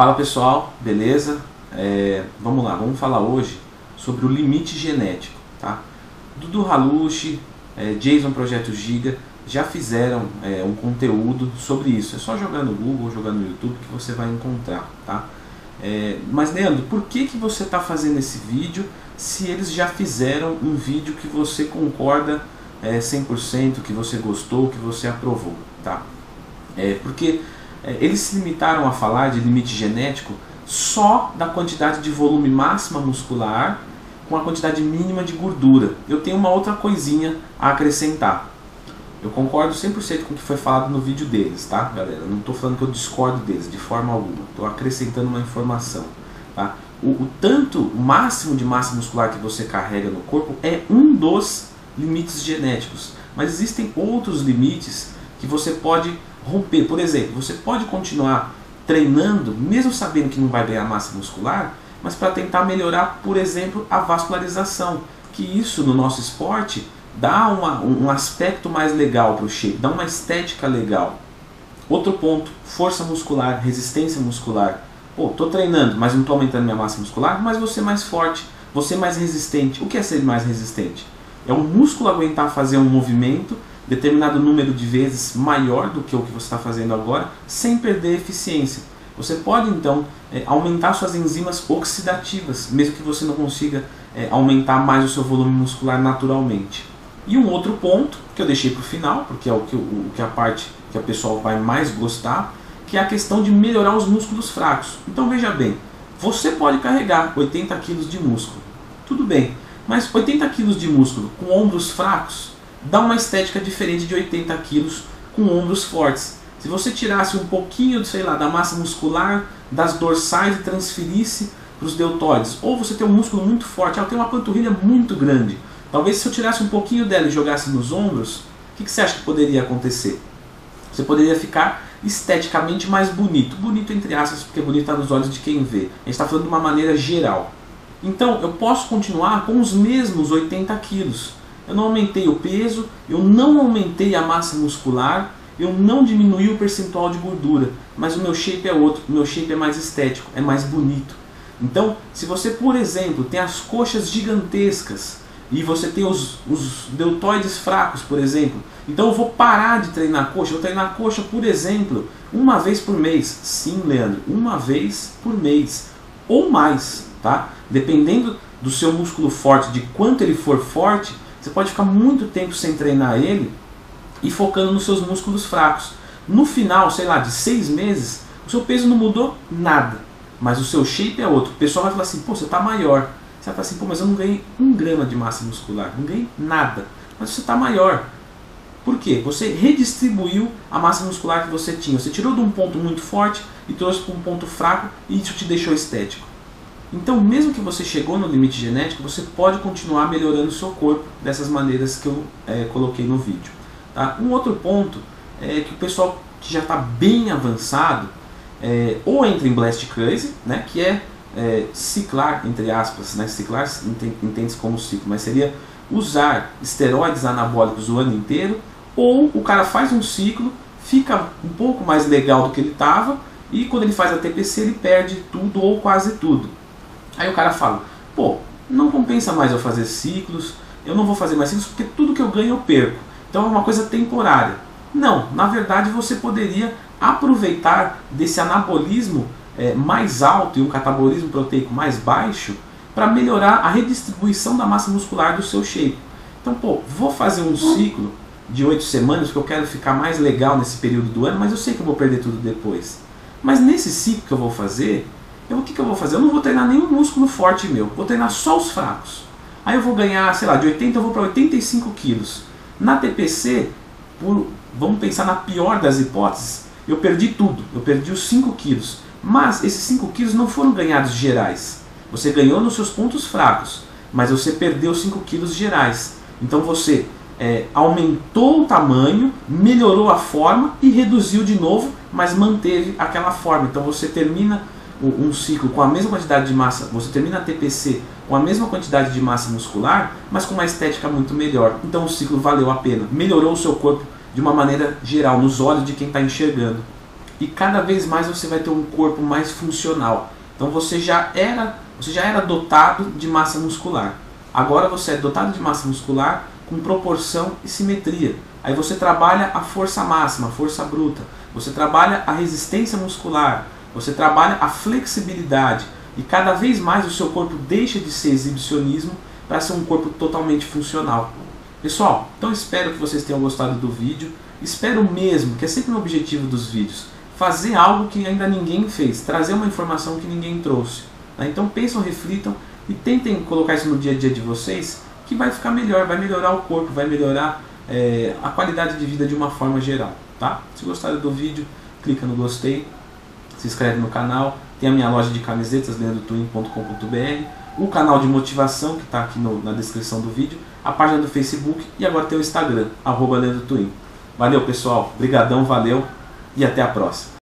Fala pessoal, beleza? É, vamos lá, vamos falar hoje sobre o limite genético. Tá? Dudu Halushi, é, Jason Projeto Giga já fizeram é, um conteúdo sobre isso. É só jogar no Google, jogar no YouTube que você vai encontrar. Tá? É, mas Leandro, por que, que você está fazendo esse vídeo se eles já fizeram um vídeo que você concorda é, 100%, que você gostou, que você aprovou? Tá? É, porque eles se limitaram a falar de limite genético só da quantidade de volume máxima muscular com a quantidade mínima de gordura. Eu tenho uma outra coisinha a acrescentar. Eu concordo 100% com o que foi falado no vídeo deles, tá, galera? Não estou falando que eu discordo deles de forma alguma. Estou acrescentando uma informação, tá? O, o tanto máximo de massa muscular que você carrega no corpo é um dos limites genéticos. Mas existem outros limites que você pode romper. Por exemplo, você pode continuar treinando, mesmo sabendo que não vai ganhar massa muscular, mas para tentar melhorar, por exemplo, a vascularização. Que isso no nosso esporte dá uma, um aspecto mais legal para o shape, dá uma estética legal. Outro ponto, força muscular, resistência muscular. Pô, tô treinando, mas não estou aumentando minha massa muscular, mas você mais forte, você mais resistente. O que é ser mais resistente? É o músculo aguentar fazer um movimento determinado número de vezes maior do que o que você está fazendo agora, sem perder eficiência. Você pode então é, aumentar suas enzimas oxidativas, mesmo que você não consiga é, aumentar mais o seu volume muscular naturalmente. E um outro ponto que eu deixei para o final, porque é o que, o que a parte que a pessoa vai mais gostar, que é a questão de melhorar os músculos fracos. Então veja bem, você pode carregar 80 kg de músculo, tudo bem, mas 80 kg de músculo com ombros fracos dá uma estética diferente de 80 kg com ombros fortes. Se você tirasse um pouquinho, sei lá, da massa muscular das dorsais e transferisse para os deltoides, ou você tem um músculo muito forte, ela tem uma panturrilha muito grande. Talvez se eu tirasse um pouquinho dela e jogasse nos ombros, o que, que você acha que poderia acontecer? Você poderia ficar esteticamente mais bonito. Bonito entre aspas, porque bonito está nos olhos de quem vê. A gente está falando de uma maneira geral. Então, eu posso continuar com os mesmos 80 quilos. Eu não aumentei o peso, eu não aumentei a massa muscular, eu não diminui o percentual de gordura, mas o meu shape é outro, o meu shape é mais estético, é mais bonito. Então, se você, por exemplo, tem as coxas gigantescas e você tem os, os deltoides fracos, por exemplo, então eu vou parar de treinar coxa, eu vou treinar coxa, por exemplo, uma vez por mês. Sim, Leandro, uma vez por mês ou mais, tá? Dependendo do seu músculo forte, de quanto ele for forte, você pode ficar muito tempo sem treinar ele e focando nos seus músculos fracos. No final, sei lá, de seis meses, o seu peso não mudou nada, mas o seu shape é outro. O pessoal vai falar assim, pô, você está maior. Você vai falar assim, pô, mas eu não ganhei um grama de massa muscular, não ganhei nada, mas você está maior. Por quê? Você redistribuiu a massa muscular que você tinha. Você tirou de um ponto muito forte e trouxe para um ponto fraco e isso te deixou estético. Então, mesmo que você chegou no limite genético, você pode continuar melhorando o seu corpo dessas maneiras que eu é, coloquei no vídeo. Tá? Um outro ponto é que o pessoal que já está bem avançado, é, ou entra em Blast Crazy, né, que é, é ciclar, entre aspas, né, ciclar entende-se como ciclo, mas seria usar esteroides anabólicos o ano inteiro, ou o cara faz um ciclo, fica um pouco mais legal do que ele estava, e quando ele faz a TPC ele perde tudo ou quase tudo. Aí o cara fala, pô, não compensa mais eu fazer ciclos, eu não vou fazer mais ciclos porque tudo que eu ganho eu perco. Então é uma coisa temporária. Não, na verdade você poderia aproveitar desse anabolismo é, mais alto e um catabolismo proteico mais baixo para melhorar a redistribuição da massa muscular do seu shape. Então, pô, vou fazer um ciclo de oito semanas porque eu quero ficar mais legal nesse período do ano, mas eu sei que eu vou perder tudo depois. Mas nesse ciclo que eu vou fazer, eu, o que, que eu vou fazer? Eu não vou treinar nenhum músculo forte meu, vou treinar só os fracos. Aí eu vou ganhar, sei lá, de 80 eu vou para 85 quilos. Na TPC, por, vamos pensar na pior das hipóteses, eu perdi tudo, eu perdi os 5 quilos. Mas esses 5 quilos não foram ganhados gerais. Você ganhou nos seus pontos fracos, mas você perdeu 5 quilos gerais. Então você é, aumentou o tamanho, melhorou a forma e reduziu de novo, mas manteve aquela forma. Então você termina um ciclo com a mesma quantidade de massa, você termina a TPC com a mesma quantidade de massa muscular, mas com uma estética muito melhor. Então o ciclo valeu a pena, melhorou o seu corpo de uma maneira geral, nos olhos de quem está enxergando. e cada vez mais você vai ter um corpo mais funcional. Então você já era, você já era dotado de massa muscular. Agora você é dotado de massa muscular com proporção e simetria. Aí você trabalha a força máxima, a força bruta. Você trabalha a resistência muscular. Você trabalha a flexibilidade. E cada vez mais o seu corpo deixa de ser exibicionismo para ser um corpo totalmente funcional. Pessoal, então espero que vocês tenham gostado do vídeo. Espero mesmo, que é sempre o objetivo dos vídeos, fazer algo que ainda ninguém fez, trazer uma informação que ninguém trouxe. Né? Então pensam, reflitam e tentem colocar isso no dia a dia de vocês, que vai ficar melhor, vai melhorar o corpo, vai melhorar é, a qualidade de vida de uma forma geral. Tá? Se gostaram do vídeo, clica no gostei, se inscreve no canal, tem a minha loja de camisetas, leandrotwin.com.br, o canal de motivação que está aqui no, na descrição do vídeo, a página do Facebook e agora tem o Instagram, arroba Leandro Twin. Valeu pessoal, brigadão, valeu e até a próxima.